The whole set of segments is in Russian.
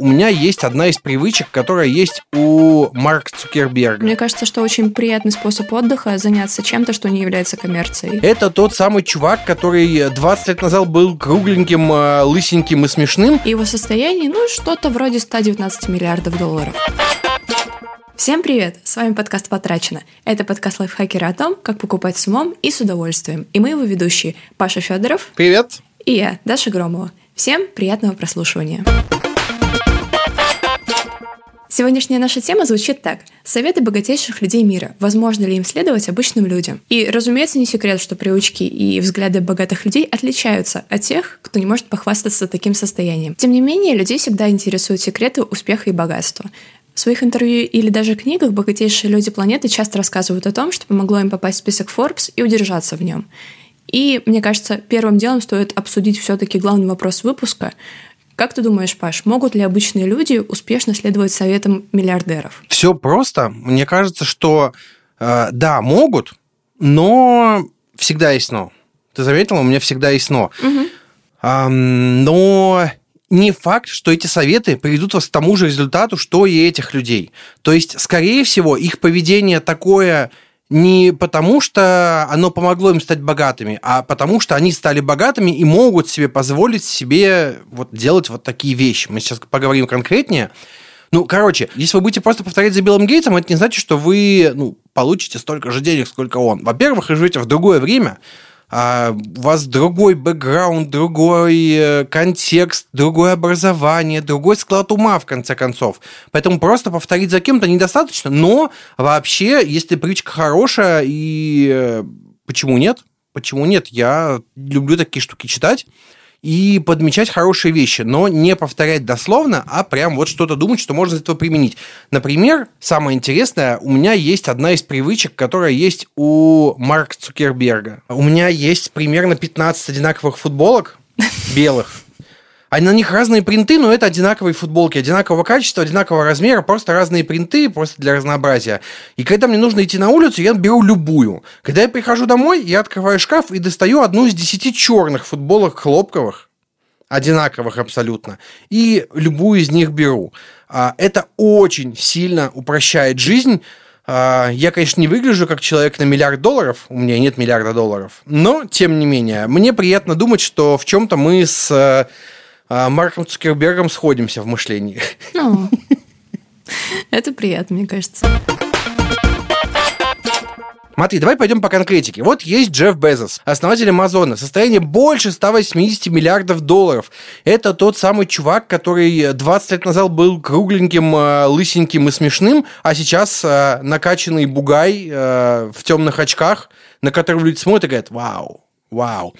у меня есть одна из привычек, которая есть у Марка Цукерберга. Мне кажется, что очень приятный способ отдыха заняться чем-то, что не является коммерцией. Это тот самый чувак, который 20 лет назад был кругленьким, э, лысеньким и смешным. И его состояние, ну, что-то вроде 119 миллиардов долларов. Всем привет! С вами подкаст «Потрачено». Это подкаст лайфхакера о том, как покупать с умом и с удовольствием. И мы его ведущие Паша Федоров. Привет! И я, Даша Громова. Всем приятного прослушивания. Сегодняшняя наша тема звучит так. Советы богатейших людей мира. Возможно ли им следовать обычным людям? И, разумеется, не секрет, что привычки и взгляды богатых людей отличаются от тех, кто не может похвастаться таким состоянием. Тем не менее, людей всегда интересуют секреты успеха и богатства. В своих интервью или даже книгах богатейшие люди планеты часто рассказывают о том, что помогло им попасть в список Forbes и удержаться в нем. И, мне кажется, первым делом стоит обсудить все-таки главный вопрос выпуска. Как ты думаешь, Паш, могут ли обычные люди успешно следовать советам миллиардеров? Все просто. Мне кажется, что э, да, могут, но всегда есть но. Ты заметила, у меня всегда есть но. Угу. Эм, но не факт, что эти советы приведут вас к тому же результату, что и этих людей. То есть, скорее всего, их поведение такое не потому, что оно помогло им стать богатыми, а потому, что они стали богатыми и могут себе позволить себе вот делать вот такие вещи. Мы сейчас поговорим конкретнее. Ну, короче, если вы будете просто повторять за Биллом Гейтсом, это не значит, что вы ну, получите столько же денег, сколько он. Во-первых, вы живете в другое время, а у вас другой бэкграунд, другой э, контекст, другое образование, другой склад ума, в конце концов. Поэтому просто повторить за кем-то недостаточно, но вообще, если привычка хорошая, и э, почему нет? Почему нет? Я люблю такие штуки читать и подмечать хорошие вещи, но не повторять дословно, а прям вот что-то думать, что можно из этого применить. Например, самое интересное, у меня есть одна из привычек, которая есть у Марка Цукерберга. У меня есть примерно 15 одинаковых футболок белых, а на них разные принты, но это одинаковые футболки, одинакового качества, одинакового размера, просто разные принты, просто для разнообразия. И когда мне нужно идти на улицу, я беру любую. Когда я прихожу домой, я открываю шкаф и достаю одну из десяти черных футболок хлопковых, одинаковых абсолютно, и любую из них беру. А, это очень сильно упрощает жизнь, а, я, конечно, не выгляжу как человек на миллиард долларов, у меня нет миллиарда долларов, но, тем не менее, мне приятно думать, что в чем-то мы с а, Марком Цукербергом сходимся в мышлении. Ну, это приятно, мне кажется. Смотри, давай пойдем по конкретике. Вот есть Джефф Безос, основатель Амазона. Состояние больше 180 миллиардов долларов. Это тот самый чувак, который 20 лет назад был кругленьким, а, лысеньким и смешным, а сейчас а, накачанный бугай в темных очках, на которого люди смотрят и говорят, вау, вау.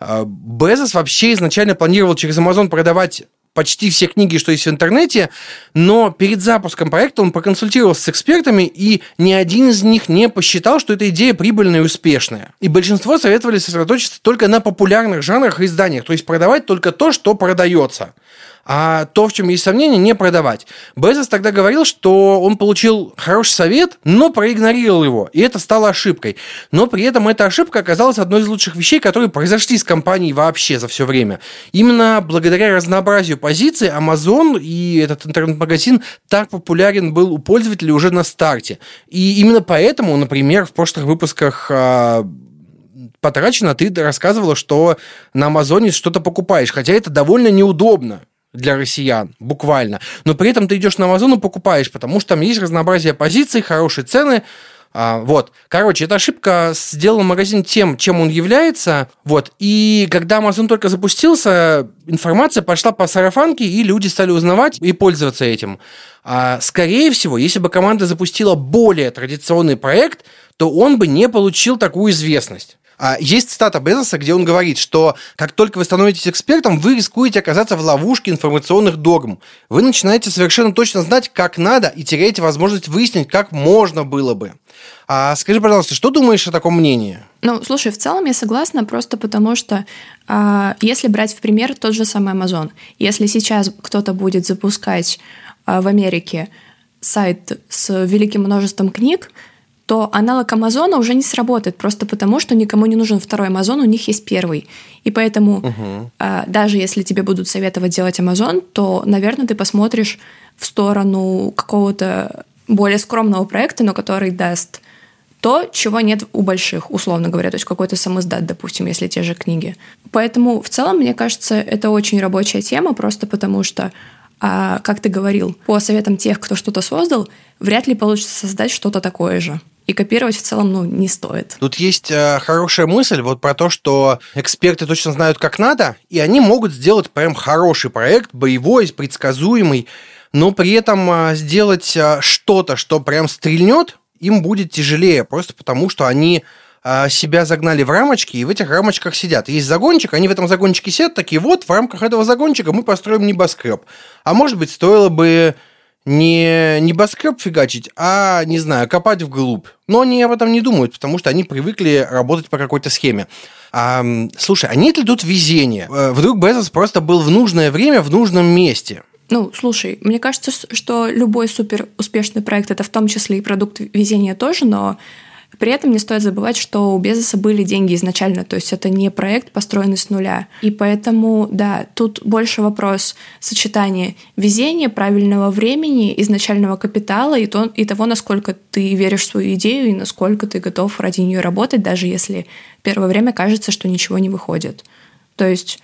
А, Безос вообще изначально планировал через Amazon продавать почти все книги, что есть в интернете, но перед запуском проекта он проконсультировался с экспертами, и ни один из них не посчитал, что эта идея прибыльная и успешная. И большинство советовали сосредоточиться только на популярных жанрах и изданиях, то есть продавать только то, что продается а то, в чем есть сомнения, не продавать. Безос тогда говорил, что он получил хороший совет, но проигнорировал его, и это стало ошибкой. Но при этом эта ошибка оказалась одной из лучших вещей, которые произошли с компанией вообще за все время. Именно благодаря разнообразию позиций Amazon и этот интернет-магазин так популярен был у пользователей уже на старте. И именно поэтому, например, в прошлых выпусках а, потрачено, ты рассказывала, что на Амазоне что-то покупаешь, хотя это довольно неудобно для россиян, буквально. Но при этом ты идешь на Amazon и покупаешь, потому что там есть разнообразие позиций, хорошие цены. А, вот. Короче, эта ошибка сделала магазин тем, чем он является. Вот. И когда Amazon только запустился, информация пошла по сарафанке, и люди стали узнавать и пользоваться этим. А, скорее всего, если бы команда запустила более традиционный проект, то он бы не получил такую известность. А, есть цитата Безоса, где он говорит, что как только вы становитесь экспертом, вы рискуете оказаться в ловушке информационных догм. Вы начинаете совершенно точно знать, как надо, и теряете возможность выяснить, как можно было бы. А скажи, пожалуйста, что думаешь о таком мнении? Ну, слушай, в целом я согласна, просто потому что а, если брать в пример тот же самый Amazon, если сейчас кто-то будет запускать а, в Америке сайт с великим множеством книг, то аналог Амазона уже не сработает, просто потому что никому не нужен второй Амазон, у них есть первый. И поэтому угу. а, даже если тебе будут советовать делать Амазон, то, наверное, ты посмотришь в сторону какого-то более скромного проекта, но который даст то, чего нет у больших, условно говоря, то есть какой-то самоздат, допустим, если те же книги. Поэтому в целом, мне кажется, это очень рабочая тема, просто потому что, а, как ты говорил, по советам тех, кто что-то создал, вряд ли получится создать что-то такое же. И копировать в целом ну, не стоит. Тут есть э, хорошая мысль вот про то, что эксперты точно знают, как надо, и они могут сделать прям хороший проект, боевой, предсказуемый, но при этом э, сделать э, что-то, что прям стрельнет, им будет тяжелее, просто потому что они а, себя загнали в рамочки, и в этих рамочках сидят. Есть загончик, они в этом загончике сидят, такие вот, в рамках этого загончика мы построим небоскреб. А может быть, стоило бы не небоскреб фигачить, а, не знаю, копать вглубь. Но они об этом не думают, потому что они привыкли работать по какой-то схеме. А, слушай, а нет ли тут везения? Э, вдруг Безос просто был в нужное время в нужном месте? Ну, слушай, мне кажется, что любой супер успешный проект это в том числе и продукт везения тоже, но при этом не стоит забывать, что у Безоса были деньги изначально, то есть это не проект, построенный с нуля. И поэтому, да, тут больше вопрос сочетания везения, правильного времени, изначального капитала и, то, и того, насколько ты веришь в свою идею и насколько ты готов ради нее работать, даже если первое время кажется, что ничего не выходит. То есть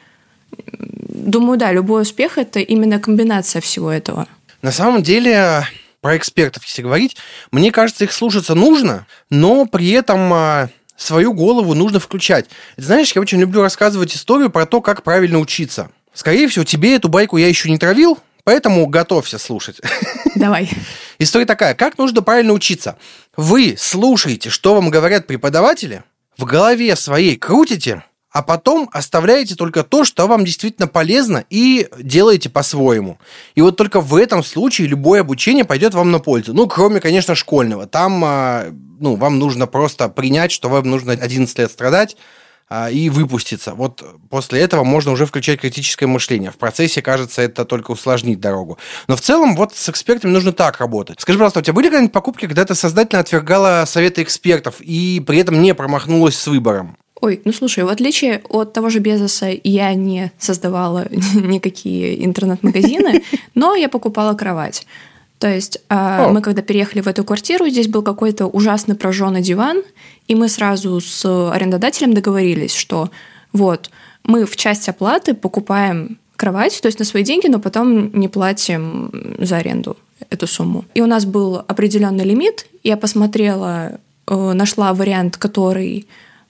думаю, да, любой успех – это именно комбинация всего этого. На самом деле, про экспертов, если говорить, мне кажется, их слушаться нужно, но при этом а, свою голову нужно включать. Знаешь, я очень люблю рассказывать историю про то, как правильно учиться. Скорее всего, тебе эту байку я еще не травил, поэтому готовься слушать. Давай. История такая. Как нужно правильно учиться? Вы слушаете, что вам говорят преподаватели, в голове своей крутите, а потом оставляете только то, что вам действительно полезно, и делаете по-своему. И вот только в этом случае любое обучение пойдет вам на пользу. Ну, кроме, конечно, школьного. Там а, ну, вам нужно просто принять, что вам нужно 11 лет страдать, а, и выпуститься. Вот после этого можно уже включать критическое мышление. В процессе, кажется, это только усложнит дорогу. Но в целом вот с экспертами нужно так работать. Скажи, пожалуйста, у тебя были какие-нибудь покупки, когда ты сознательно отвергала советы экспертов и при этом не промахнулась с выбором? Ой, ну слушай, в отличие от того же Безоса, я не создавала никакие интернет-магазины, но я покупала кровать. То есть э, мы когда переехали в эту квартиру, здесь был какой-то ужасный прожженный диван, и мы сразу с арендодателем договорились, что вот мы в часть оплаты покупаем кровать, то есть на свои деньги, но потом не платим за аренду эту сумму. И у нас был определенный лимит. Я посмотрела, э, нашла вариант, который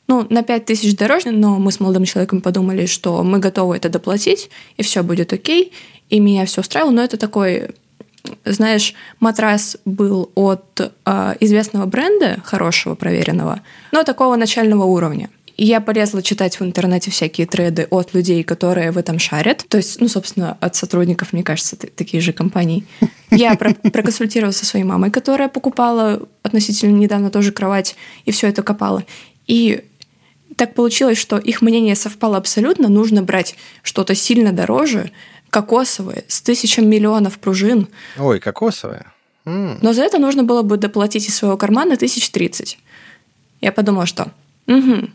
ну, на 5 тысяч дороже, но мы с молодым человеком подумали, что мы готовы это доплатить, и все будет окей, и меня все устраивало, но это такой знаешь, матрас был от э, известного бренда, хорошего, проверенного, но такого начального уровня. И я полезла читать в интернете всякие треды от людей, которые в этом шарят. То есть, ну, собственно, от сотрудников, мне кажется, такие же компании. Я про проконсультировалась со своей мамой, которая покупала относительно недавно тоже кровать, и все это копала. И так получилось, что их мнение совпало абсолютно. Нужно брать что-то сильно дороже, кокосовое, с тысячами миллионов пружин. Ой, кокосовое. м Но за это нужно было бы доплатить из своего кармана тысяч тридцать. Я подумала, что угу.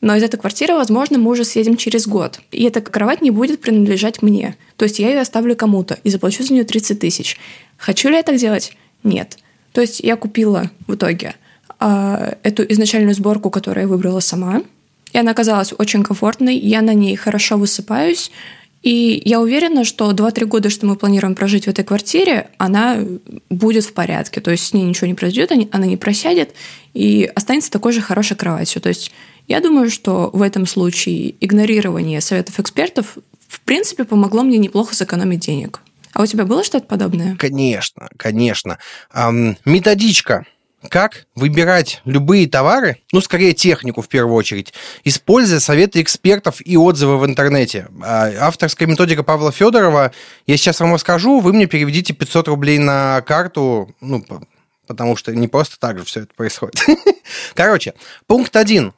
Но из этой квартиры, возможно, мы уже съедем через год. И эта кровать не будет принадлежать мне. То есть я ее оставлю кому-то и заплачу за нее 30 тысяч. Хочу ли я так делать? Нет. То есть я купила в итоге э, эту изначальную сборку, которую я выбрала сама – и она оказалась очень комфортной, я на ней хорошо высыпаюсь, и я уверена, что 2-3 года, что мы планируем прожить в этой квартире, она будет в порядке. То есть с ней ничего не произойдет, она не просядет и останется такой же хорошей кроватью. То есть я думаю, что в этом случае игнорирование советов экспертов в принципе помогло мне неплохо сэкономить денег. А у тебя было что-то подобное? Конечно, конечно. Эм, методичка как выбирать любые товары, ну, скорее технику в первую очередь, используя советы экспертов и отзывы в интернете. А, авторская методика Павла Федорова, я сейчас вам расскажу, вы мне переведите 500 рублей на карту, ну, потому что не просто так же все это происходит. Короче, пункт один.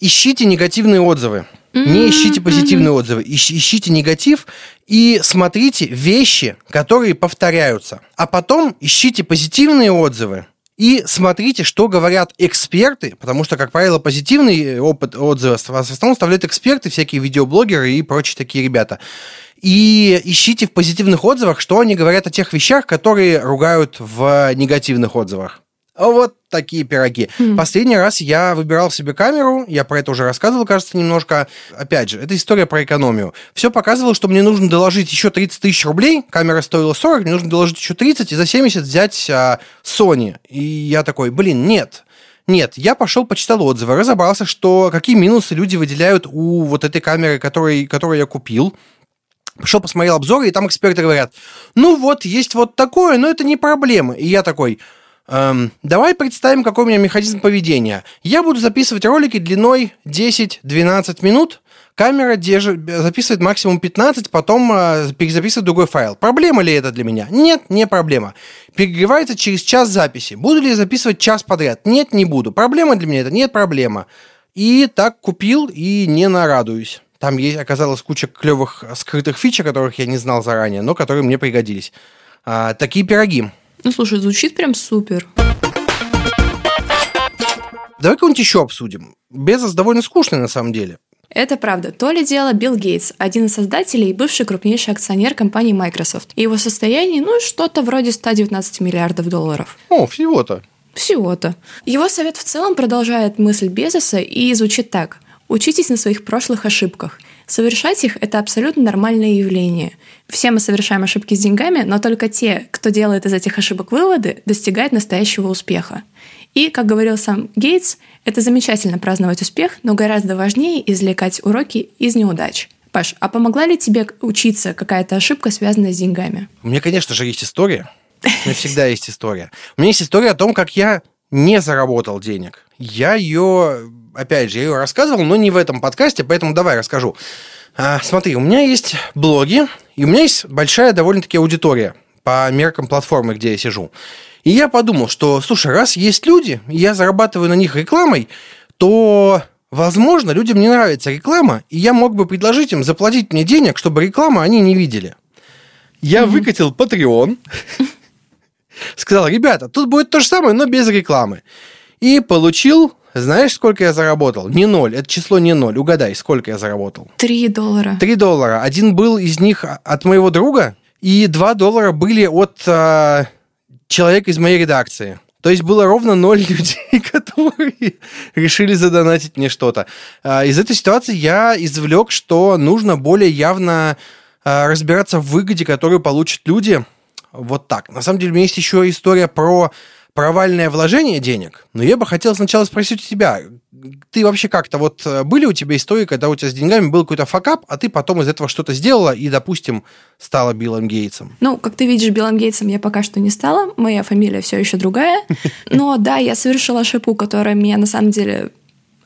Ищите негативные отзывы. Не ищите позитивные отзывы, ищите негатив и смотрите вещи, которые повторяются. А потом ищите позитивные отзывы, и смотрите, что говорят эксперты, потому что, как правило, позитивный опыт отзыва в основном оставляют эксперты, всякие видеоблогеры и прочие такие ребята. И ищите в позитивных отзывах, что они говорят о тех вещах, которые ругают в негативных отзывах. Вот такие пироги. Mm. Последний раз я выбирал себе камеру, я про это уже рассказывал, кажется, немножко. Опять же, это история про экономию. Все показывало, что мне нужно доложить еще 30 тысяч рублей, камера стоила 40, мне нужно доложить еще 30 и за 70 взять а, Sony. И я такой, блин, нет. Нет, я пошел, почитал отзывы, разобрался, что какие минусы люди выделяют у вот этой камеры, который, которую я купил. Пошел, посмотрел обзоры, и там эксперты говорят, ну вот, есть вот такое, но это не проблема. И я такой, Эм, давай представим, какой у меня механизм поведения. Я буду записывать ролики длиной 10-12 минут. Камера держит, записывает максимум 15, потом э, перезаписывает другой файл. Проблема ли это для меня? Нет, не проблема. Перегревается через час записи. Буду ли я записывать час подряд? Нет, не буду. Проблема для меня это? Нет, проблема. И так купил и не нарадуюсь. Там есть, оказалось куча клевых скрытых фич, о которых я не знал заранее, но которые мне пригодились. А, такие пироги. Ну, слушай, звучит прям супер. Давай кого-нибудь еще обсудим. Безос довольно скучный на самом деле. Это правда. То ли дело Билл Гейтс, один из создателей и бывший крупнейший акционер компании Microsoft. И его состояние, ну, что-то вроде 119 миллиардов долларов. О, всего-то. Всего-то. Его совет в целом продолжает мысль Безоса и звучит так. Учитесь на своих прошлых ошибках. Совершать их – это абсолютно нормальное явление. Все мы совершаем ошибки с деньгами, но только те, кто делает из этих ошибок выводы, достигают настоящего успеха. И, как говорил сам Гейтс, это замечательно праздновать успех, но гораздо важнее извлекать уроки из неудач. Паш, а помогла ли тебе учиться какая-то ошибка, связанная с деньгами? У меня, конечно же, есть история. У меня всегда есть история. У меня есть история о том, как я не заработал денег. Я ее, опять же, я ее рассказывал, но не в этом подкасте, поэтому давай расскажу. А, смотри, у меня есть блоги, и у меня есть большая довольно-таки аудитория по меркам платформы, где я сижу. И я подумал, что, слушай, раз есть люди, и я зарабатываю на них рекламой, то, возможно, людям не нравится реклама, и я мог бы предложить им заплатить мне денег, чтобы рекламу они не видели. Я mm-hmm. выкатил Patreon, сказал, ребята, тут будет то же самое, но без рекламы. И получил знаешь, сколько я заработал? Не ноль. Это число не ноль. Угадай, сколько я заработал? Три доллара. Три доллара. Один был из них от моего друга, и два доллара были от э, человека из моей редакции. То есть было ровно ноль людей, которые решили задонатить мне что-то. А, из этой ситуации я извлек, что нужно более явно а, разбираться в выгоде, которую получат люди. Вот так. На самом деле у меня есть еще история про провальное вложение денег, но я бы хотел сначала спросить у тебя, ты вообще как-то, вот э, были у тебя истории, когда у тебя с деньгами был какой-то факап, а ты потом из этого что-то сделала и, допустим, стала Биллом Гейтсом? Ну, как ты видишь, Биллом Гейтсом я пока что не стала, моя фамилия все еще другая, но да, я совершила ошибку, которая меня на самом деле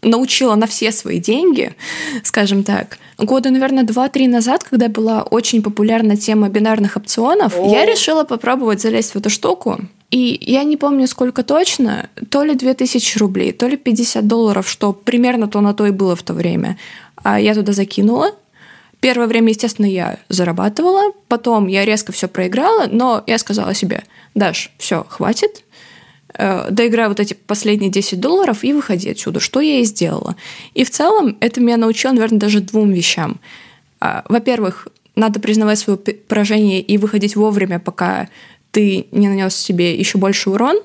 научила на все свои деньги, скажем так. Года, наверное, два-три назад, когда была очень популярна тема бинарных опционов, О. я решила попробовать залезть в эту штуку. И я не помню, сколько точно, то ли 2000 рублей, то ли 50 долларов, что примерно то на то и было в то время. А я туда закинула. Первое время, естественно, я зарабатывала, потом я резко все проиграла, но я сказала себе, Даш, все, хватит, э, доиграю вот эти последние 10 долларов и выходи отсюда, что я и сделала. И в целом это меня научило, наверное, даже двум вещам. А, во-первых, надо признавать свое поражение и выходить вовремя, пока ты не нанес себе еще больше урон.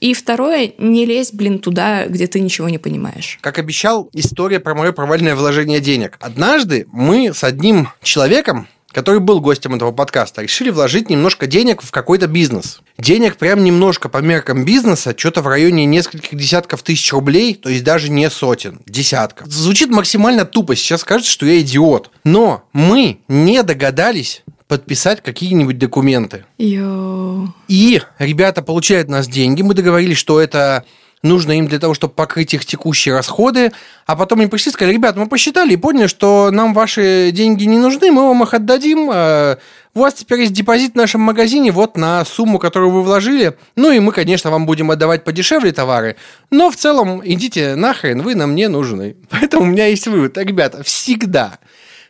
И второе, не лезь, блин, туда, где ты ничего не понимаешь. Как обещал, история про мое провальное вложение денег. Однажды мы с одним человеком, который был гостем этого подкаста, решили вложить немножко денег в какой-то бизнес. Денег прям немножко по меркам бизнеса, что-то в районе нескольких десятков тысяч рублей, то есть даже не сотен, десятков. Звучит максимально тупо, сейчас кажется, что я идиот. Но мы не догадались подписать какие-нибудь документы. Йо. И ребята получают нас деньги. Мы договорились, что это нужно им для того, чтобы покрыть их текущие расходы. А потом они пришли и сказали, ребята, мы посчитали и поняли, что нам ваши деньги не нужны, мы вам их отдадим. Э, у вас теперь есть депозит в нашем магазине вот на сумму, которую вы вложили. Ну и мы, конечно, вам будем отдавать подешевле товары. Но в целом идите нахрен, вы нам не нужны. Поэтому у меня есть вывод. Ребята, всегда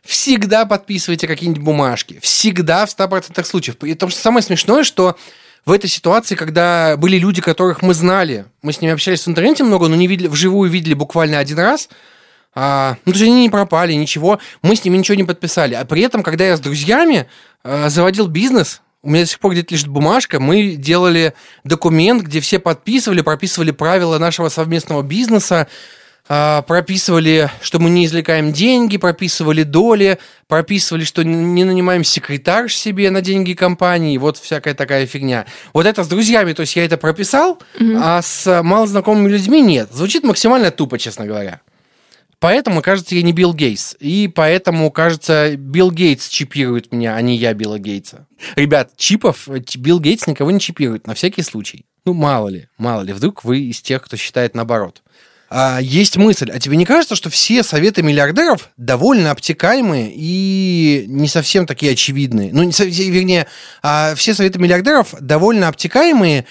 всегда подписывайте какие-нибудь бумажки. Всегда в 100% случаев. Потому что самое смешное, что в этой ситуации, когда были люди, которых мы знали, мы с ними общались в интернете много, но не видели, вживую видели буквально один раз, а, ну, то есть они не пропали, ничего, мы с ними ничего не подписали. А при этом, когда я с друзьями а, заводил бизнес, у меня до сих пор где-то лежит бумажка, мы делали документ, где все подписывали, прописывали правила нашего совместного бизнеса, прописывали, что мы не извлекаем деньги, прописывали доли, прописывали, что не нанимаем секретарш себе на деньги компании, вот всякая такая фигня. Вот это с друзьями, то есть я это прописал, mm-hmm. а с малознакомыми людьми нет. Звучит максимально тупо, честно говоря. Поэтому, кажется, я не Билл Гейтс. И поэтому, кажется, Билл Гейтс чипирует меня, а не я Билла Гейтса. Ребят, чипов Билл Гейтс никого не чипирует, на всякий случай. Ну, мало ли, мало ли, вдруг вы из тех, кто считает наоборот. А, есть мысль, а тебе не кажется, что все советы миллиардеров довольно обтекаемые и не совсем такие очевидные? Ну, не, вернее, а все советы миллиардеров довольно обтекаемые,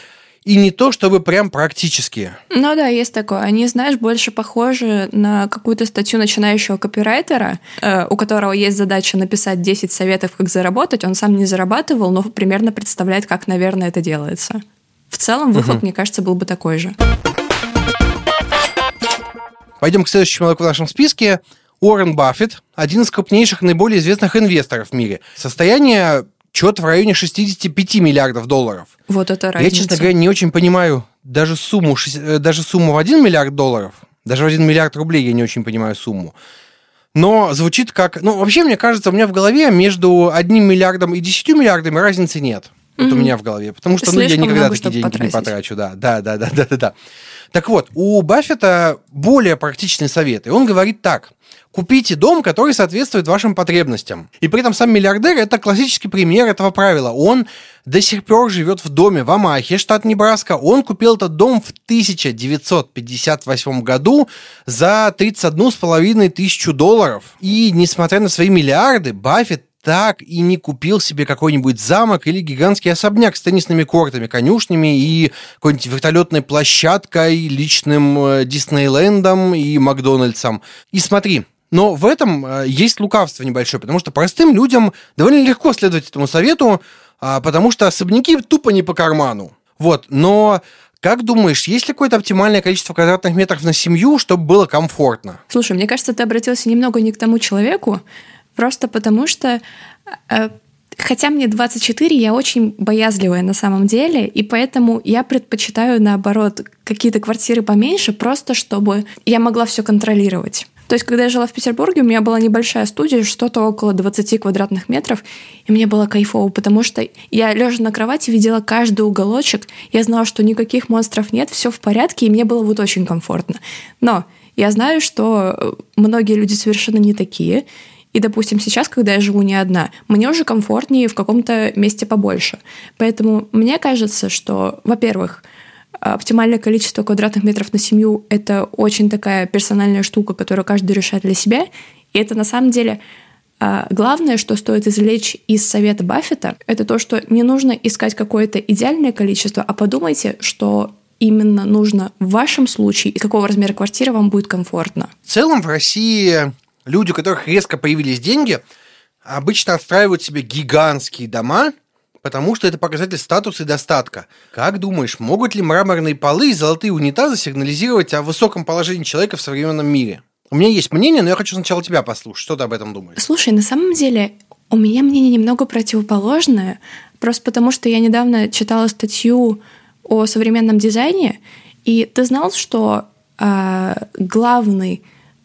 и не то, чтобы прям практические. Ну да, есть такое. Они, знаешь, больше похожи на какую-то статью начинающего копирайтера, э, у которого есть задача написать 10 советов, как заработать. Он сам не зарабатывал, но примерно представляет, как, наверное, это делается. В целом, выход, угу. мне кажется, был бы такой же. Пойдем к следующему человеку в нашем списке. Уоррен Баффет, один из крупнейших, наиболее известных инвесторов в мире. Состояние что-то в районе 65 миллиардов долларов. Вот это разница. Я, честно говоря, не очень понимаю даже сумму, э, даже сумму в 1 миллиард долларов, даже в 1 миллиард рублей я не очень понимаю сумму. Но звучит как... Ну, вообще, мне кажется, у меня в голове между одним миллиардом и 10 миллиардами разницы нет. Вот mm-hmm. у меня в голове. Потому что ну, я никогда такие деньги потратить. не потрачу. Да, да, да, да, да, да. Так вот, у Баффета более практичный совет. И он говорит так. Купите дом, который соответствует вашим потребностям. И при этом сам миллиардер – это классический пример этого правила. Он до сих пор живет в доме в Амахе, штат Небраска. Он купил этот дом в 1958 году за 31,5 тысячу долларов. И несмотря на свои миллиарды, Баффет так и не купил себе какой-нибудь замок или гигантский особняк с теннисными кортами, конюшнями и какой-нибудь вертолетной площадкой, личным э, Диснейлендом и Макдональдсом. И смотри, но в этом э, есть лукавство небольшое, потому что простым людям довольно легко следовать этому совету, а, потому что особняки тупо не по карману. Вот, но как думаешь, есть ли какое-то оптимальное количество квадратных метров на семью, чтобы было комфортно? Слушай, мне кажется, ты обратился немного не к тому человеку, просто потому что э, Хотя мне 24, я очень боязливая на самом деле, и поэтому я предпочитаю, наоборот, какие-то квартиры поменьше, просто чтобы я могла все контролировать. То есть, когда я жила в Петербурге, у меня была небольшая студия, что-то около 20 квадратных метров, и мне было кайфово, потому что я, лежа на кровати, видела каждый уголочек, я знала, что никаких монстров нет, все в порядке, и мне было вот очень комфортно. Но я знаю, что многие люди совершенно не такие, и, допустим, сейчас, когда я живу не одна, мне уже комфортнее в каком-то месте побольше. Поэтому мне кажется, что, во-первых, оптимальное количество квадратных метров на семью — это очень такая персональная штука, которую каждый решает для себя. И это на самом деле а, главное, что стоит извлечь из совета Баффета, это то, что не нужно искать какое-то идеальное количество, а подумайте, что именно нужно в вашем случае и какого размера квартиры вам будет комфортно. В целом в России люди, у которых резко появились деньги, обычно отстраивают себе гигантские дома, потому что это показатель статуса и достатка. Как думаешь, могут ли мраморные полы и золотые унитазы сигнализировать о высоком положении человека в современном мире? У меня есть мнение, но я хочу сначала тебя послушать. Что ты об этом думаешь? Слушай, на самом деле у меня мнение немного противоположное, просто потому что я недавно читала статью о современном дизайне, и ты знал, что э, главный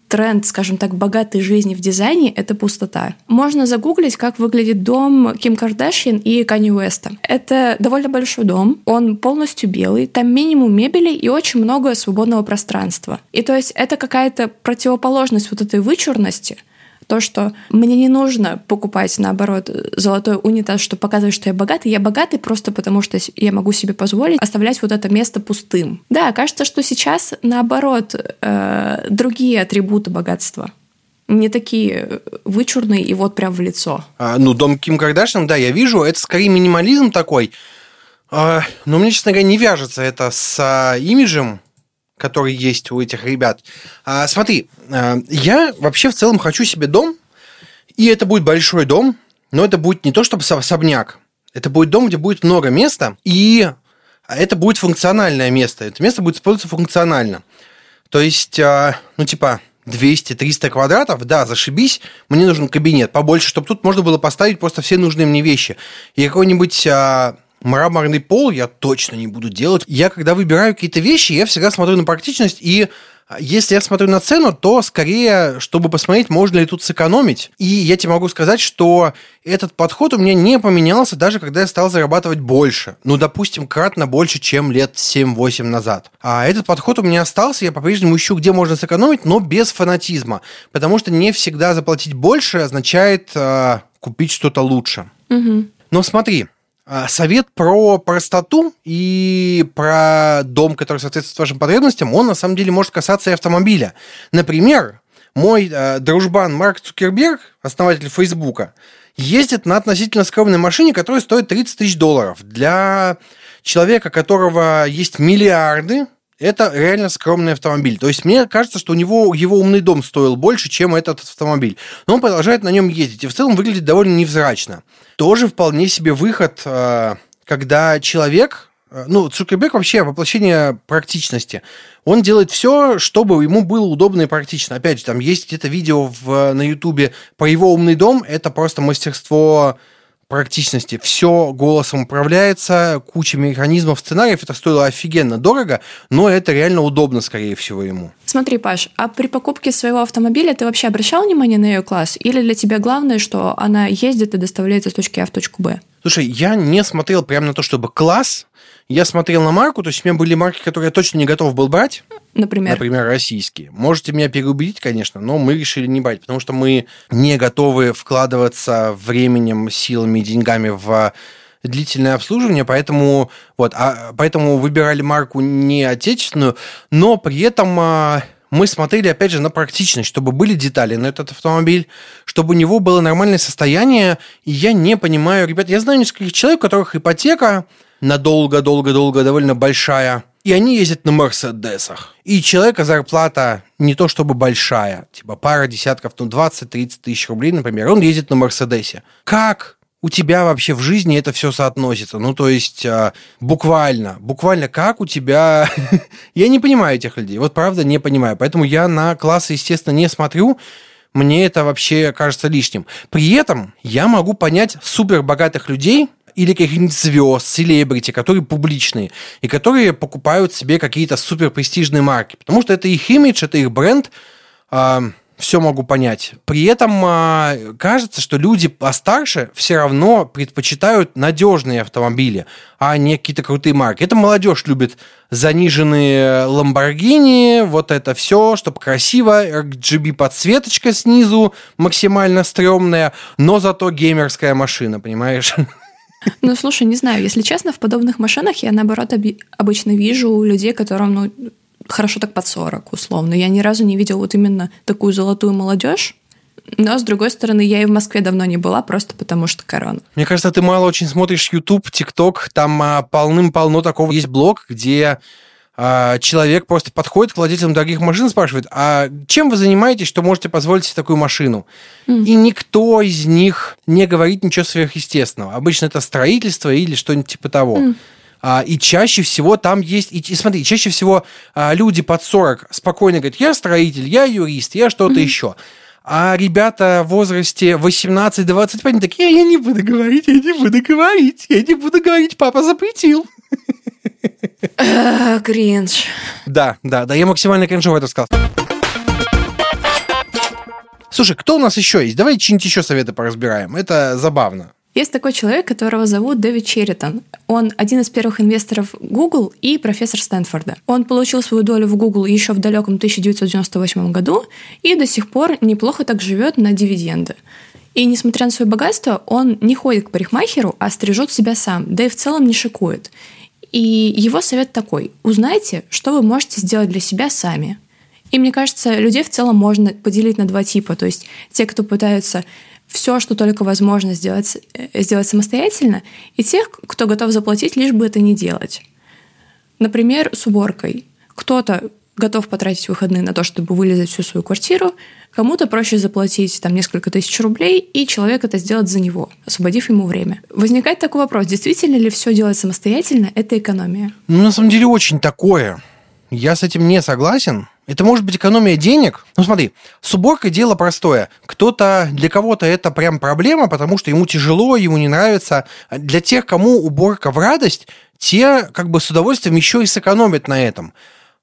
тренд, скажем так, богатой жизни в дизайне — это пустота. Можно загуглить, как выглядит дом Ким Кардашьян и Канни Уэста. Это довольно большой дом, он полностью белый, там минимум мебели и очень много свободного пространства. И то есть это какая-то противоположность вот этой вычурности — то, что мне не нужно покупать, наоборот, золотой унитаз, чтобы показывать, что я богатый. Я богатый просто потому, что я могу себе позволить оставлять вот это место пустым. Да, кажется, что сейчас, наоборот, э, другие атрибуты богатства не такие вычурные и вот прям в лицо. А, ну, дом Ким Кардашьян, да, я вижу, это скорее минимализм такой. А, но мне, честно говоря, не вяжется это с а, имиджем который есть у этих ребят. А, смотри, а, я вообще в целом хочу себе дом, и это будет большой дом, но это будет не то чтобы особняк. Это будет дом, где будет много места, и это будет функциональное место. Это место будет использоваться функционально. То есть, а, ну, типа, 200-300 квадратов, да, зашибись, мне нужен кабинет побольше, чтобы тут можно было поставить просто все нужные мне вещи. И какой-нибудь а, мраморный пол я точно не буду делать. Я, когда выбираю какие-то вещи, я всегда смотрю на практичность и если я смотрю на цену, то скорее, чтобы посмотреть, можно ли тут сэкономить. И я тебе могу сказать, что этот подход у меня не поменялся, даже когда я стал зарабатывать больше. Ну, допустим, кратно больше, чем лет 7-8 назад. А этот подход у меня остался, я по-прежнему ищу, где можно сэкономить, но без фанатизма. Потому что не всегда заплатить больше означает э, купить что-то лучше. Угу. Но смотри, а, совет про простоту и про дом, который соответствует вашим потребностям, он на самом деле может касаться и автомобиля. Например, мой э, дружбан Марк Цукерберг, основатель Фейсбука, ездит на относительно скромной машине, которая стоит 30 тысяч долларов. Для человека, которого есть миллиарды, это реально скромный автомобиль. То есть мне кажется, что у него его умный дом стоил больше, чем этот автомобиль. Но он продолжает на нем ездить. И в целом выглядит довольно невзрачно. Тоже вполне себе выход, э, когда человек, э, ну, Цукерберг вообще воплощение практичности. Он делает все, чтобы ему было удобно и практично. Опять же, там есть где-то видео в, на Ютубе про его умный дом. Это просто мастерство практичности. Все голосом управляется, куча механизмов, сценариев. Это стоило офигенно дорого, но это реально удобно, скорее всего, ему. Смотри, Паш, а при покупке своего автомобиля ты вообще обращал внимание на ее класс? Или для тебя главное, что она ездит и доставляется с точки А в точку Б? Слушай, я не смотрел прямо на то, чтобы класс. Я смотрел на марку, то есть у меня были марки, которые я точно не готов был брать. Например? Например, российские. Можете меня переубедить, конечно, но мы решили не брать, потому что мы не готовы вкладываться временем, силами, деньгами в длительное обслуживание, поэтому, вот, а, поэтому выбирали марку не отечественную, но при этом а, мы смотрели, опять же, на практичность, чтобы были детали на этот автомобиль, чтобы у него было нормальное состояние. И я не понимаю, ребят, я знаю нескольких человек, у которых ипотека надолго-долго-долго довольно большая, и они ездят на Мерседесах. И человека зарплата не то чтобы большая, типа пара десятков, ну 20-30 тысяч рублей, например, он ездит на Мерседесе. Как у тебя вообще в жизни это все соотносится? Ну, то есть, а, буквально, буквально как у тебя... я не понимаю этих людей, вот правда не понимаю. Поэтому я на классы, естественно, не смотрю, мне это вообще кажется лишним. При этом я могу понять супер богатых людей, или каких-нибудь звезд, селебрити, которые публичные, и которые покупают себе какие-то супер престижные марки. Потому что это их имидж, это их бренд. А, все могу понять. При этом а, кажется, что люди постарше все равно предпочитают надежные автомобили, а не какие-то крутые марки. Это молодежь любит заниженные Lamborghini, вот это все, чтобы красиво, RGB подсветочка снизу максимально стрёмная, но зато геймерская машина, понимаешь? Ну, слушай, не знаю, если честно, в подобных машинах я, наоборот, обычно вижу людей, которым, ну, хорошо так под 40, условно. Я ни разу не видела вот именно такую золотую молодежь. Но, с другой стороны, я и в Москве давно не была, просто потому что корона. Мне кажется, ты мало очень смотришь YouTube, TikTok, там а, полным-полно такого есть блог, где а, человек просто подходит к владельцам дорогих машин и спрашивает, а чем вы занимаетесь, что можете позволить себе такую машину? Mm. И никто из них не говорит ничего сверхъестественного. Обычно это строительство или что-нибудь типа того. Mm. А, и чаще всего там есть... И, и смотри, чаще всего а, люди под 40 спокойно говорят, я строитель, я юрист, я что-то mm-hmm. еще. А ребята в возрасте 18-25 они такие, я не буду говорить, я не буду говорить, я не буду говорить, папа запретил. Кринж. Да, да, да, я максимально кринжово это сказал. Слушай, кто у нас еще есть? Давай что-нибудь еще советы поразбираем. Это забавно. Есть такой человек, которого зовут Дэвид Черритон. Он один из первых инвесторов Google и профессор Стэнфорда. Он получил свою долю в Google еще в далеком 1998 году и до сих пор неплохо так живет на дивиденды. И несмотря на свое богатство, он не ходит к парикмахеру, а стрижет себя сам, да и в целом не шикует. И его совет такой. Узнайте, что вы можете сделать для себя сами. И мне кажется, людей в целом можно поделить на два типа. То есть те, кто пытаются все, что только возможно сделать, э, сделать самостоятельно, и тех, кто готов заплатить, лишь бы это не делать. Например, с уборкой. Кто-то готов потратить выходные на то, чтобы вылезать всю свою квартиру, кому-то проще заплатить там несколько тысяч рублей, и человек это сделает за него, освободив ему время. Возникает такой вопрос, действительно ли все делать самостоятельно – это экономия? Ну, на самом деле, очень такое. Я с этим не согласен. Это может быть экономия денег. Ну смотри, с уборкой дело простое. Кто-то, для кого-то это прям проблема, потому что ему тяжело, ему не нравится. Для тех, кому уборка в радость, те как бы с удовольствием еще и сэкономят на этом.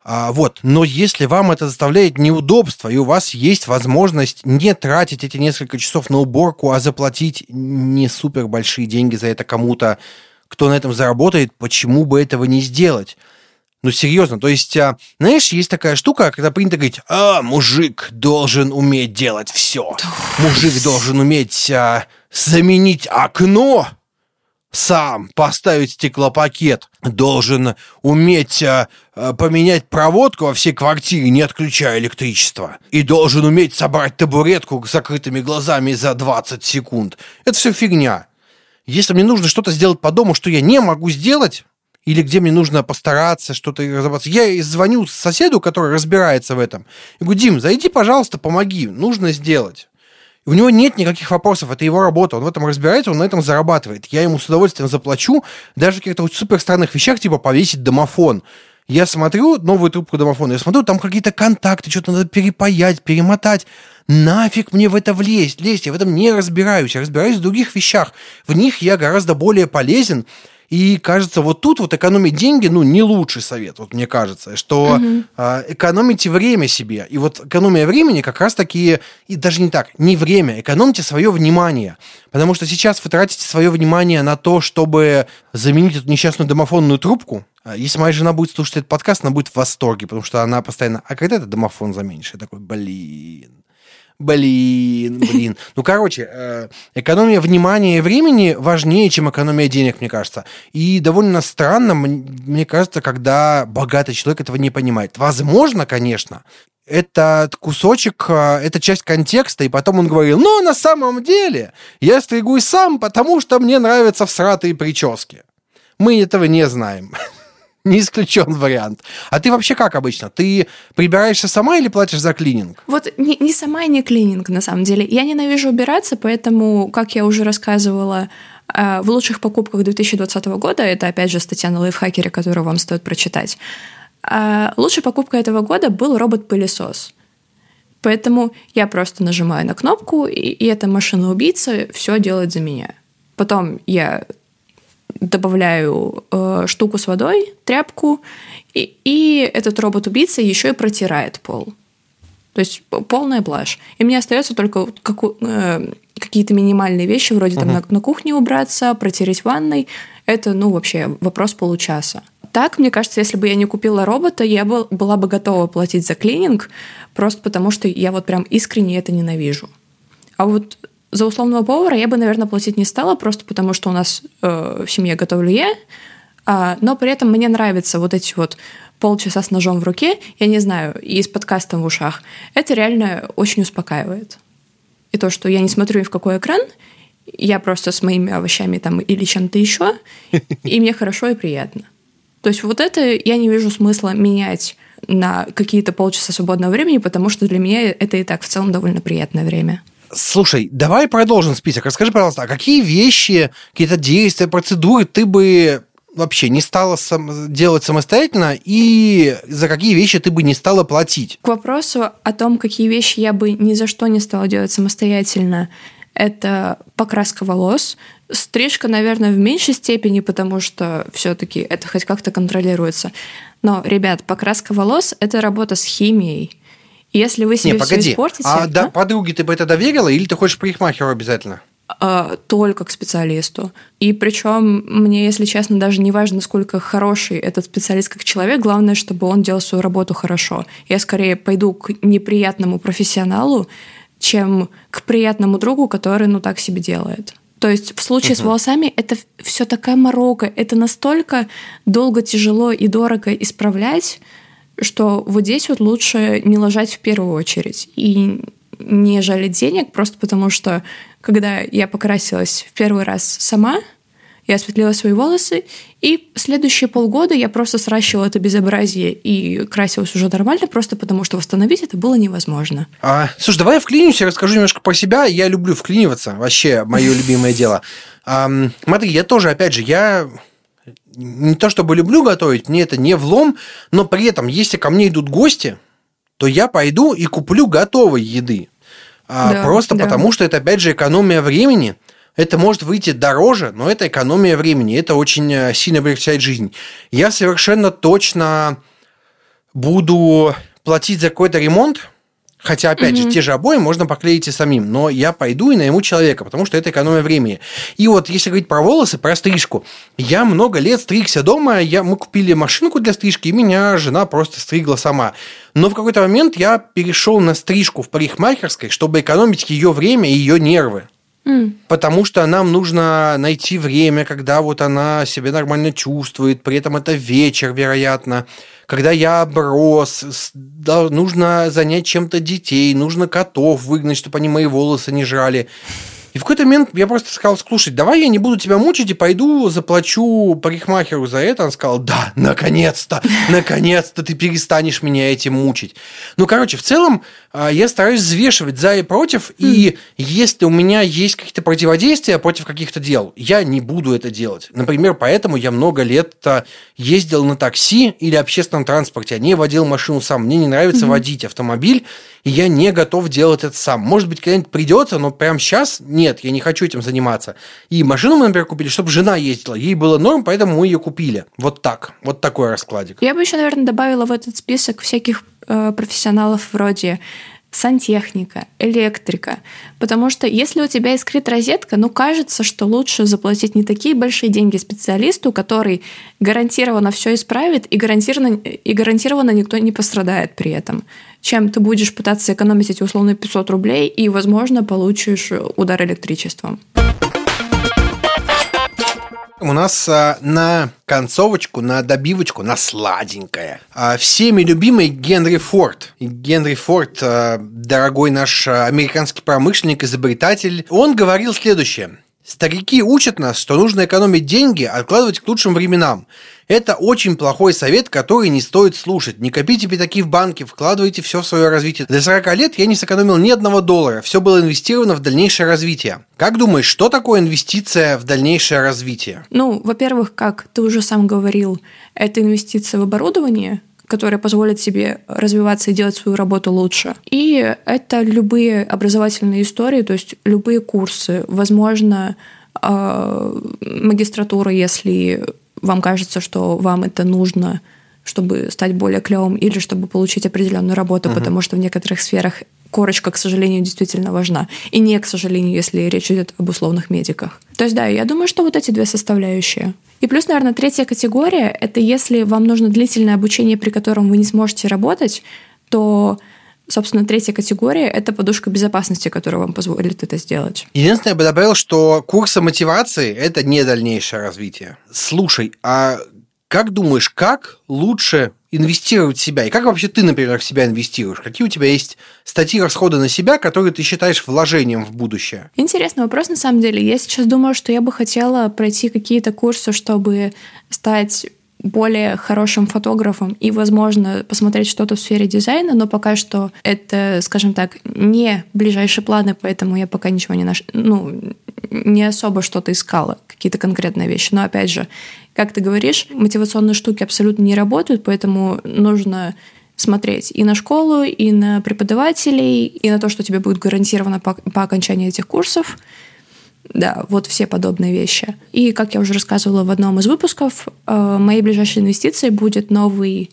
А, вот, но если вам это заставляет неудобство, и у вас есть возможность не тратить эти несколько часов на уборку, а заплатить не супер большие деньги за это кому-то, кто на этом заработает, почему бы этого не сделать? Ну, серьезно, то есть, а, знаешь, есть такая штука, когда принято говорить, а, мужик должен уметь делать все. Мужик должен уметь а, заменить окно сам, поставить стеклопакет. Должен уметь а, поменять проводку во всей квартире, не отключая электричество. И должен уметь собрать табуретку с закрытыми глазами за 20 секунд. Это все фигня. Если мне нужно что-то сделать по дому, что я не могу сделать, или где мне нужно постараться что-то разобраться. Я звоню соседу, который разбирается в этом, и говорю, Дим, зайди, пожалуйста, помоги, нужно сделать. У него нет никаких вопросов, это его работа, он в этом разбирается, он на этом зарабатывает. Я ему с удовольствием заплачу, даже в каких-то супер странных вещах, типа повесить домофон. Я смотрю новую трубку домофона, я смотрю, там какие-то контакты, что-то надо перепаять, перемотать. Нафиг мне в это влезть, лезть, я в этом не разбираюсь, я разбираюсь в других вещах. В них я гораздо более полезен, и кажется, вот тут вот экономить деньги, ну, не лучший совет, вот мне кажется, что угу. э, экономите время себе. И вот экономия времени как раз-таки, и даже не так, не время, экономьте свое внимание. Потому что сейчас вы тратите свое внимание на то, чтобы заменить эту несчастную домофонную трубку. А если моя жена будет слушать этот подкаст, она будет в восторге, потому что она постоянно, а когда ты домофон заменишь? Я такой, блин. Блин, блин. Ну, короче, э, экономия внимания и времени важнее, чем экономия денег, мне кажется. И довольно странно, мне кажется, когда богатый человек этого не понимает. Возможно, конечно, этот кусочек, э, это часть контекста, и потом он говорил, но на самом деле я стригусь сам, потому что мне нравятся всратые прически. Мы этого не знаем. не исключен вариант. А ты вообще как обычно? Ты прибираешься сама или платишь за клининг? Вот не, не сама и не клининг, на самом деле. Я ненавижу убираться, поэтому, как я уже рассказывала, э, в лучших покупках 2020 года, это опять же статья на лайфхакере, которую вам стоит прочитать, э, лучшей покупкой этого года был робот-пылесос. Поэтому я просто нажимаю на кнопку, и, и эта машина-убийца все делает за меня. Потом я добавляю э, штуку с водой, тряпку, и, и этот робот-убийца еще и протирает пол. То есть полная блажь. И мне остается только как, э, какие-то минимальные вещи, вроде uh-huh. там на, на кухне убраться, протереть ванной. Это, ну, вообще вопрос получаса. Так, мне кажется, если бы я не купила робота, я бы, была бы готова платить за клининг, просто потому что я вот прям искренне это ненавижу. А вот за условного повара я бы, наверное, платить не стала, просто потому что у нас э, в семье готовлю я, а, но при этом мне нравятся вот эти вот полчаса с ножом в руке, я не знаю, и с подкастом в ушах. Это реально очень успокаивает. И то, что я не смотрю ни в какой экран, я просто с моими овощами там или чем-то еще, и мне хорошо и приятно. То есть вот это я не вижу смысла менять на какие-то полчаса свободного времени, потому что для меня это и так в целом довольно приятное время. Слушай, давай продолжим список. Расскажи, пожалуйста, а какие вещи, какие-то действия, процедуры ты бы вообще не стала сам, делать самостоятельно и за какие вещи ты бы не стала платить? К вопросу о том, какие вещи я бы ни за что не стала делать самостоятельно, это покраска волос. Стрижка, наверное, в меньшей степени, потому что все-таки это хоть как-то контролируется. Но, ребят, покраска волос — это работа с химией. Если вы себе Не, погоди. все испортите... А, а? Да, подруге ты бы это доверила или ты хочешь парикмахеру обязательно? А, только к специалисту. И причем мне, если честно, даже не важно, насколько хороший этот специалист как человек, главное, чтобы он делал свою работу хорошо. Я скорее пойду к неприятному профессионалу, чем к приятному другу, который, ну, так себе делает. То есть в случае uh-huh. с волосами это все такая морока, это настолько долго, тяжело и дорого исправлять, что вот здесь вот лучше не ложать в первую очередь и не жалеть денег, просто потому что, когда я покрасилась в первый раз сама, я осветлила свои волосы, и следующие полгода я просто сращивала это безобразие и красилась уже нормально, просто потому что восстановить это было невозможно. А, слушай, давай я вклинюсь и расскажу немножко про себя. Я люблю вклиниваться, вообще мое любимое дело. Смотри, я тоже, опять же, я не то чтобы люблю готовить, мне это не влом, но при этом, если ко мне идут гости, то я пойду и куплю готовой еды. А, да, просто да. потому, что это, опять же, экономия времени. Это может выйти дороже, но это экономия времени. Это очень э, сильно облегчает жизнь. Я совершенно точно буду платить за какой-то ремонт, Хотя, опять угу. же, те же обои можно поклеить и самим, но я пойду и найму человека, потому что это экономия времени. И вот если говорить про волосы, про стрижку, я много лет стригся дома, я, мы купили машинку для стрижки, и меня жена просто стригла сама. Но в какой-то момент я перешел на стрижку в парикмахерской, чтобы экономить ее время и ее нервы. Потому что нам нужно найти время, когда вот она себя нормально чувствует, при этом это вечер, вероятно, когда я оброс, нужно занять чем-то детей, нужно котов выгнать, чтобы они мои волосы не жрали. И в какой-то момент я просто сказал, слушай, давай я не буду тебя мучить и пойду заплачу парикмахеру за это. Он сказал, да, наконец-то, наконец-то ты перестанешь меня этим мучить. Ну, короче, в целом а, я стараюсь взвешивать за и против, и если у меня есть какие-то противодействия против каких-то дел, я не буду это делать. Например, поэтому я много лет ездил на такси или общественном транспорте, а не водил машину сам. Мне не нравится mm-hmm. водить автомобиль, и я не готов делать это сам. Может быть, когда-нибудь придется, но прямо сейчас нет, я не хочу этим заниматься. И машину мы, например, купили, чтобы жена ездила. Ей было норм, поэтому мы ее купили. Вот так. Вот такой раскладик. Я бы еще, наверное, добавила в этот список всяких э, профессионалов вроде сантехника, электрика. Потому что если у тебя искрит розетка, ну кажется, что лучше заплатить не такие большие деньги специалисту, который гарантированно все исправит и гарантированно, и гарантированно никто не пострадает при этом, чем ты будешь пытаться экономить эти условные 500 рублей и, возможно, получишь удар электричеством. У нас а, на концовочку, на добивочку, на сладенькое. А, всеми любимый Генри Форд. Генри Форд, а, дорогой наш а, американский промышленник, изобретатель, он говорил следующее. Старики учат нас, что нужно экономить деньги, откладывать к лучшим временам. Это очень плохой совет, который не стоит слушать. Не копите пятаки в банке, вкладывайте все в свое развитие. До 40 лет я не сэкономил ни одного доллара. Все было инвестировано в дальнейшее развитие. Как думаешь, что такое инвестиция в дальнейшее развитие? Ну, во-первых, как ты уже сам говорил, это инвестиция в оборудование, которая позволит себе развиваться и делать свою работу лучше. И это любые образовательные истории, то есть любые курсы, возможно, а, магистратура, если вам кажется, что вам это нужно, чтобы стать более клевым или чтобы получить определенную работу, угу. потому что в некоторых сферах корочка, к сожалению, действительно важна. И не, к сожалению, если речь идет об условных медиках. То есть, да, я думаю, что вот эти две составляющие. И плюс, наверное, третья категория — это если вам нужно длительное обучение, при котором вы не сможете работать, то Собственно, третья категория — это подушка безопасности, которая вам позволит это сделать. Единственное, я бы добавил, что курсы мотивации – это не дальнейшее развитие. Слушай, а как думаешь, как лучше инвестировать в себя? И как вообще ты, например, в себя инвестируешь? Какие у тебя есть статьи расхода на себя, которые ты считаешь вложением в будущее? Интересный вопрос, на самом деле. Я сейчас думаю, что я бы хотела пройти какие-то курсы, чтобы стать более хорошим фотографом и, возможно, посмотреть что-то в сфере дизайна, но пока что это, скажем так, не ближайшие планы, поэтому я пока ничего не наш... ну, не особо что-то искала, какие-то конкретные вещи. Но опять же, как ты говоришь, мотивационные штуки абсолютно не работают, поэтому нужно смотреть и на школу, и на преподавателей, и на то, что тебе будет гарантировано по, по окончании этих курсов. Да, вот все подобные вещи. И, как я уже рассказывала в одном из выпусков, э, моей ближайшей инвестицией будет новый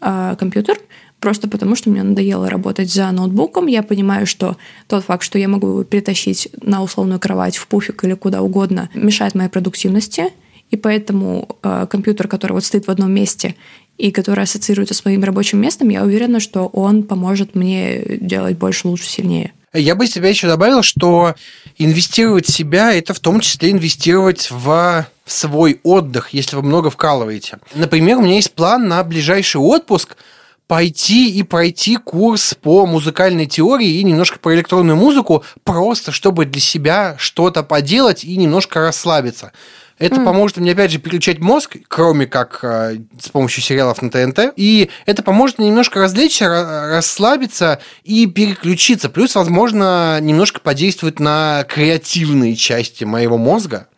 э, компьютер, просто потому что мне надоело работать за ноутбуком. Я понимаю, что тот факт, что я могу его перетащить на условную кровать, в пуфик или куда угодно, мешает моей продуктивности. И поэтому э, компьютер, который вот стоит в одном месте и который ассоциируется с моим рабочим местом, я уверена, что он поможет мне делать больше, лучше, сильнее. Я бы себя еще добавил, что инвестировать в себя – это в том числе инвестировать в свой отдых, если вы много вкалываете. Например, у меня есть план на ближайший отпуск пойти и пройти курс по музыкальной теории и немножко про электронную музыку, просто чтобы для себя что-то поделать и немножко расслабиться. Это mm. поможет мне, опять же, переключать мозг, кроме как э, с помощью сериалов на ТНТ. И это поможет мне немножко развлечься, расслабиться и переключиться. Плюс, возможно, немножко подействовать на креативные части моего мозга.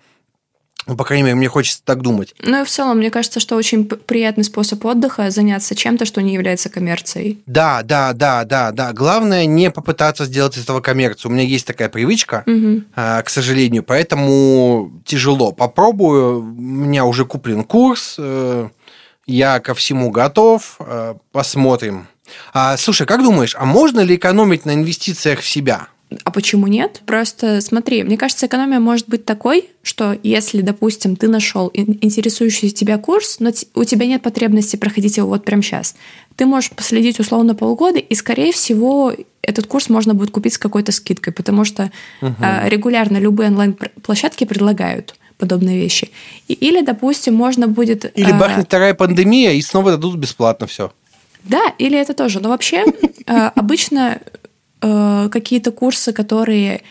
Ну, по крайней мере, мне хочется так думать. Ну и в целом, мне кажется, что очень приятный способ отдыха заняться чем-то, что не является коммерцией. Да, да, да, да, да. Главное не попытаться сделать из этого коммерцию. У меня есть такая привычка, угу. к сожалению, поэтому тяжело. Попробую. У меня уже куплен курс. Э, я ко всему готов. Э, посмотрим. А, слушай, как думаешь, а можно ли экономить на инвестициях в себя? А почему нет? Просто смотри, мне кажется, экономия может быть такой, что если, допустим, ты нашел интересующий тебя курс, но у тебя нет потребности проходить его вот прямо сейчас, ты можешь последить условно полгода, и, скорее всего, этот курс можно будет купить с какой-то скидкой, потому что угу. регулярно любые онлайн-площадки предлагают подобные вещи. И, или, допустим, можно будет... Или а, бахнет вторая пандемия, и снова дадут бесплатно все. Да, или это тоже. Но вообще а, обычно Э, какие-то курсы, которые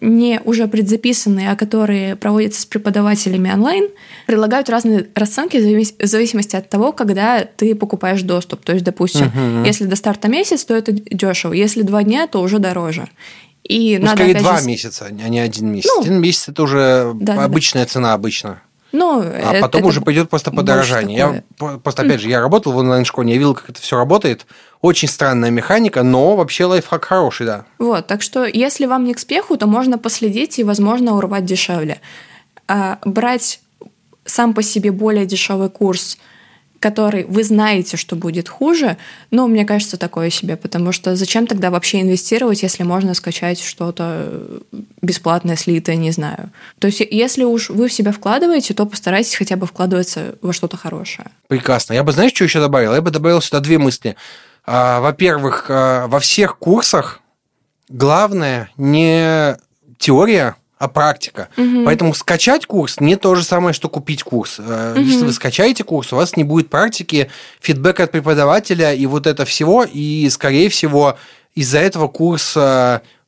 не уже предзаписанные, а которые проводятся с преподавателями онлайн, предлагают разные расценки в зависимости от того, когда ты покупаешь доступ. То есть, допустим, uh-huh. если до старта месяц, то это дешево, если два дня, то уже дороже. И ну, надо скорее два же... месяца, а не один месяц. Ну, один месяц это уже да, обычная да. цена обычно. Ну, а потом уже пойдет просто подорожание. Я просто, опять же, я работал в онлайн-школе, я видел, как это все работает. Очень странная механика, но вообще лайфхак хороший, да. Вот, так что если вам не к спеху, то можно последить и, возможно, урвать дешевле. А брать сам по себе более дешевый курс – который вы знаете, что будет хуже, но мне кажется, такое себе, потому что зачем тогда вообще инвестировать, если можно скачать что-то бесплатное, слитое, не знаю. То есть если уж вы в себя вкладываете, то постарайтесь хотя бы вкладываться во что-то хорошее. Прекрасно. Я бы, знаешь, что еще добавил? Я бы добавил сюда две мысли. А, во-первых, а, во всех курсах главное не теория, а практика. Угу. Поэтому скачать курс не то же самое, что купить курс. Угу. Если вы скачаете курс, у вас не будет практики, фидбэка от преподавателя и вот это всего, и, скорее всего, из-за этого курс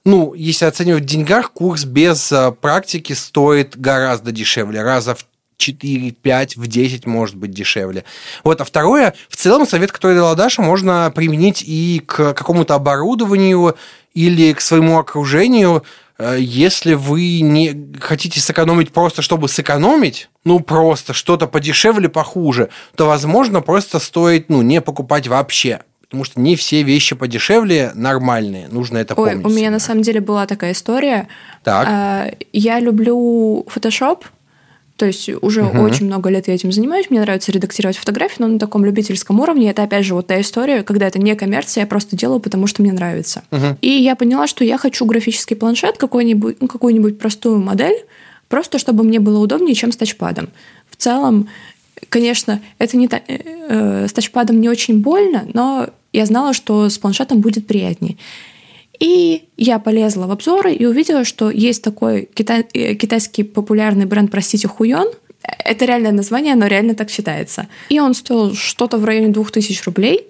ну, если оценивать в деньгах, курс без практики стоит гораздо дешевле, раза в 4, 5, в 10 может быть дешевле. Вот, а второе, в целом совет, который дала Даша, можно применить и к какому-то оборудованию или к своему окружению, Э, если вы не хотите сэкономить просто, чтобы сэкономить, ну, просто что-то подешевле, похуже, то, возможно, просто стоит, ну, не покупать вообще. Потому что не все вещи подешевле нормальные. Нужно это Ой, помнить. У меня на самом деле была такая история. Так. А, я люблю Photoshop, то есть уже угу. очень много лет я этим занимаюсь. Мне нравится редактировать фотографии, но на таком любительском уровне. Это опять же вот та история, когда это не коммерция, я просто делаю, потому что мне нравится. Угу. И я поняла, что я хочу графический планшет, какой-нибудь, ну, какую-нибудь простую модель, просто чтобы мне было удобнее, чем с тачпадом. В целом, конечно, это не та... Э, э, с тачпадом не очень больно, но я знала, что с планшетом будет приятнее. И я полезла в обзоры и увидела, что есть такой китай, э, китайский популярный бренд, простите, Хуйон. Это реальное название, оно реально так считается. И он стоил что-то в районе 2000 рублей.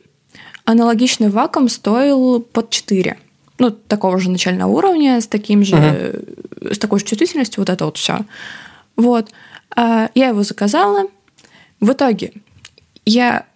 Аналогичный вакуум стоил под 4. Ну, такого же начального уровня, с таким же, uh-huh. с такой же чувствительностью, вот это вот все. Вот. А, я его заказала. В итоге я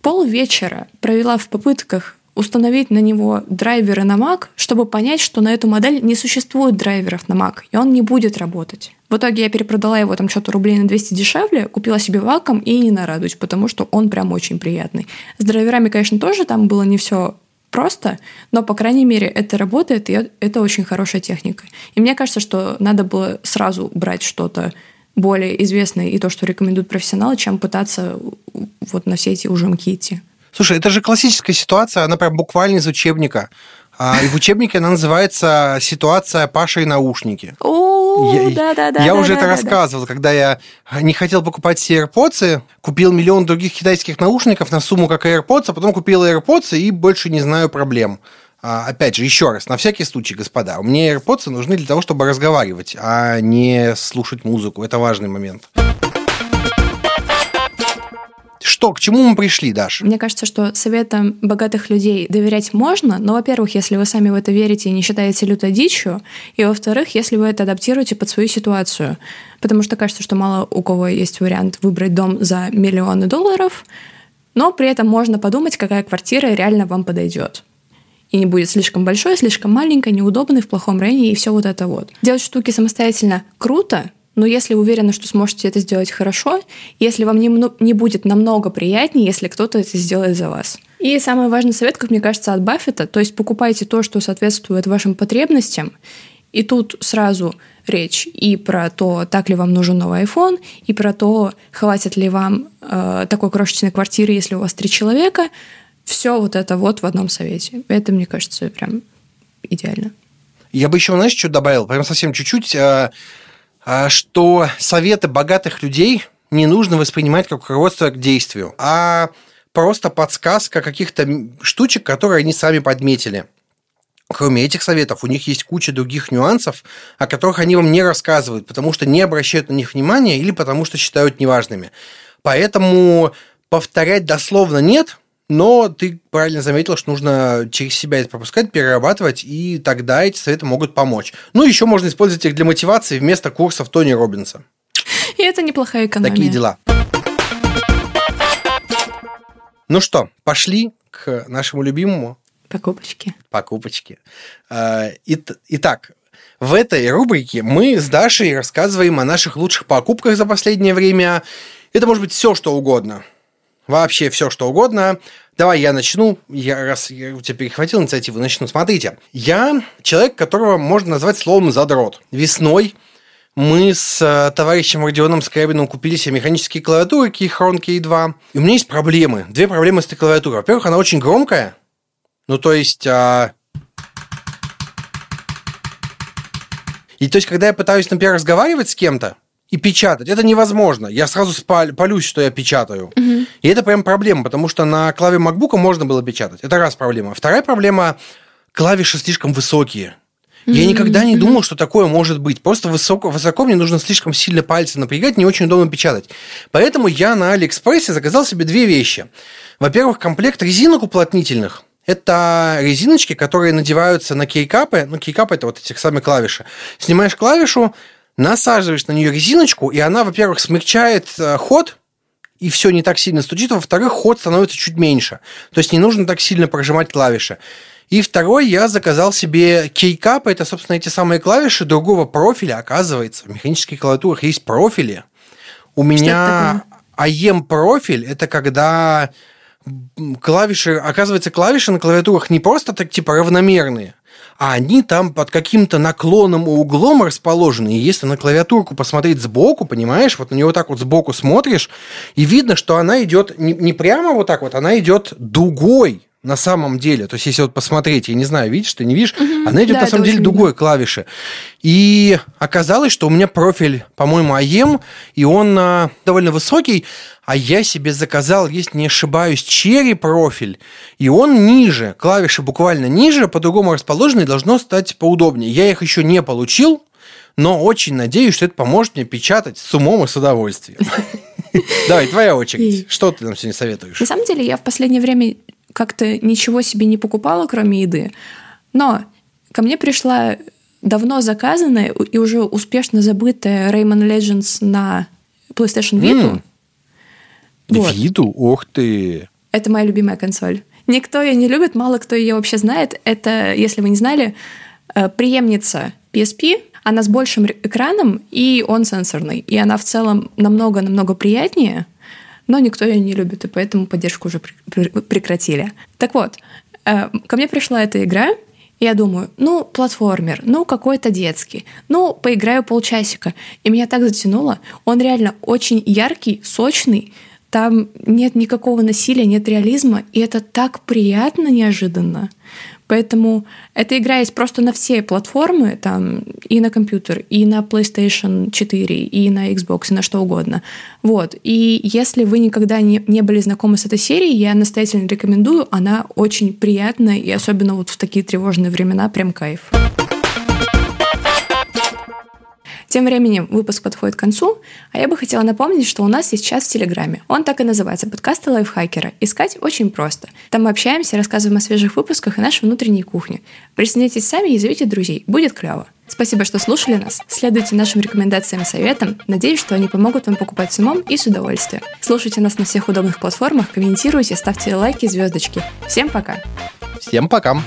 полвечера провела в попытках установить на него драйверы на Mac, чтобы понять, что на эту модель не существует драйверов на Mac, и он не будет работать. В итоге я перепродала его там что-то рублей на 200 дешевле, купила себе ваком и не нарадуюсь, потому что он прям очень приятный. С драйверами, конечно, тоже там было не все просто, но, по крайней мере, это работает, и это очень хорошая техника. И мне кажется, что надо было сразу брать что-то более известное и то, что рекомендуют профессионалы, чем пытаться вот на все эти ужимки идти. Слушай, это же классическая ситуация, она прям буквально из учебника. А, и в учебнике она называется «Ситуация Паша и наушники». О, да, да, да. Я уже это рассказывал, когда я не хотел покупать все AirPods, купил миллион других китайских наушников на сумму как AirPods, а потом купил AirPods и больше не знаю проблем. А, опять же, еще раз, на всякий случай, господа, мне AirPods нужны для того, чтобы разговаривать, а не слушать музыку. Это важный момент. Что, к чему мы пришли, Даша? Мне кажется, что советам богатых людей доверять можно, но, во-первых, если вы сами в это верите и не считаете лютой дичью, и, во-вторых, если вы это адаптируете под свою ситуацию. Потому что кажется, что мало у кого есть вариант выбрать дом за миллионы долларов, но при этом можно подумать, какая квартира реально вам подойдет и не будет слишком большой, слишком маленькой, неудобной, в плохом районе и все вот это вот. Делать штуки самостоятельно круто, но если уверены, что сможете это сделать хорошо, если вам не, не будет намного приятнее, если кто-то это сделает за вас. И самый важный совет, как мне кажется, от Баффета, то есть покупайте то, что соответствует вашим потребностям, и тут сразу речь и про то, так ли вам нужен новый iPhone, и про то, хватит ли вам э, такой крошечной квартиры, если у вас три человека. Все вот это вот в одном совете. Это, мне кажется, прям идеально. Я бы еще, знаешь, что добавил? Прям совсем чуть-чуть. Э, что советы богатых людей не нужно воспринимать как руководство к действию, а просто подсказка каких-то штучек, которые они сами подметили. Кроме этих советов, у них есть куча других нюансов, о которых они вам не рассказывают, потому что не обращают на них внимания или потому что считают неважными. Поэтому повторять дословно нет, но ты правильно заметил, что нужно через себя это пропускать, перерабатывать, и тогда эти советы могут помочь. Ну, еще можно использовать их для мотивации вместо курсов Тони Робинса. И это неплохая экономия. Такие дела. Ну что, пошли к нашему любимому. Покупочки. Покупочки. А, итак, в этой рубрике мы с Дашей рассказываем о наших лучших покупках за последнее время. Это может быть все, что угодно вообще все, что угодно. Давай я начну, я, раз я у тебя перехватил инициативу, начну. Смотрите, я человек, которого можно назвать словом задрот. Весной мы с э, товарищем Родионом Скрябиным купили себе механические клавиатуры Keychron K2. И у меня есть проблемы. Две проблемы с этой клавиатурой. Во-первых, она очень громкая. Ну, то есть... А... И то есть, когда я пытаюсь, например, разговаривать с кем-то, и печатать. Это невозможно. Я сразу спаль, полюсь, что я печатаю. Угу. И это прям проблема, потому что на клаве MacBook можно было печатать. Это раз проблема. Вторая проблема – клавиши слишком высокие. Я никогда не думал, что такое может быть. Просто высоко, высоко мне нужно слишком сильно пальцы напрягать, не очень удобно печатать. Поэтому я на Алиэкспрессе заказал себе две вещи. Во-первых, комплект резинок уплотнительных. Это резиночки, которые надеваются на кейкапы. Ну, кейкапы – это вот эти самые клавиши. Снимаешь клавишу, насаживаешь на нее резиночку, и она, во-первых, смягчает э, ход, и все не так сильно стучит, во-вторых, ход становится чуть меньше. То есть не нужно так сильно прожимать клавиши. И второй, я заказал себе кейкап, это, собственно, эти самые клавиши другого профиля, оказывается. В механических клавиатурах есть профили. У меня АЕМ профиль, это когда клавиши, оказывается, клавиши на клавиатурах не просто так типа равномерные, а они там под каким-то наклоном и углом расположены. И если на клавиатурку посмотреть сбоку, понимаешь, вот на нее вот так вот сбоку смотришь, и видно, что она идет не, не прямо вот так вот, она идет дугой на самом деле. То есть, если вот посмотреть, я не знаю, видишь ты, не видишь, угу. она идет да, на самом деле дугой клавиши. И оказалось, что у меня профиль, по-моему, АЕМ, и он а, довольно высокий, а я себе заказал, если не ошибаюсь, черри профиль, и он ниже, клавиши буквально ниже, по-другому расположены, должно стать поудобнее. Я их еще не получил, но очень надеюсь, что это поможет мне печатать с умом и с удовольствием. Давай, твоя очередь. Что ты нам сегодня советуешь? На самом деле, я в последнее время как-то ничего себе не покупала, кроме еды. Но ко мне пришла давно заказанная и уже успешно забытая Rayman Legends на PlayStation Vita. Mm. Вот. Vita? Ух ты! Это моя любимая консоль. Никто ее не любит, мало кто ее вообще знает. Это, если вы не знали, э, преемница PSP, она с большим экраном, и он сенсорный. И она в целом намного-намного приятнее – но никто ее не любит, и поэтому поддержку уже прекратили. Так вот, э, ко мне пришла эта игра, и я думаю, ну, платформер, ну, какой-то детский, ну, поиграю полчасика. И меня так затянуло. Он реально очень яркий, сочный, там нет никакого насилия, нет реализма, и это так приятно неожиданно. Поэтому эта игра есть просто на все платформы, там и на компьютер, и на PlayStation 4, и на Xbox, и на что угодно. Вот. И если вы никогда не, не были знакомы с этой серией, я настоятельно рекомендую. Она очень приятная, и особенно вот в такие тревожные времена прям кайф. Тем временем выпуск подходит к концу, а я бы хотела напомнить, что у нас есть чат в Телеграме. Он так и называется «Подкасты лайфхакера». Искать очень просто. Там мы общаемся, рассказываем о свежих выпусках и нашей внутренней кухне. Присоединяйтесь сами и зовите друзей. Будет клево. Спасибо, что слушали нас. Следуйте нашим рекомендациям и советам. Надеюсь, что они помогут вам покупать с умом и с удовольствием. Слушайте нас на всех удобных платформах, комментируйте, ставьте лайки, звездочки. Всем пока! Всем пока!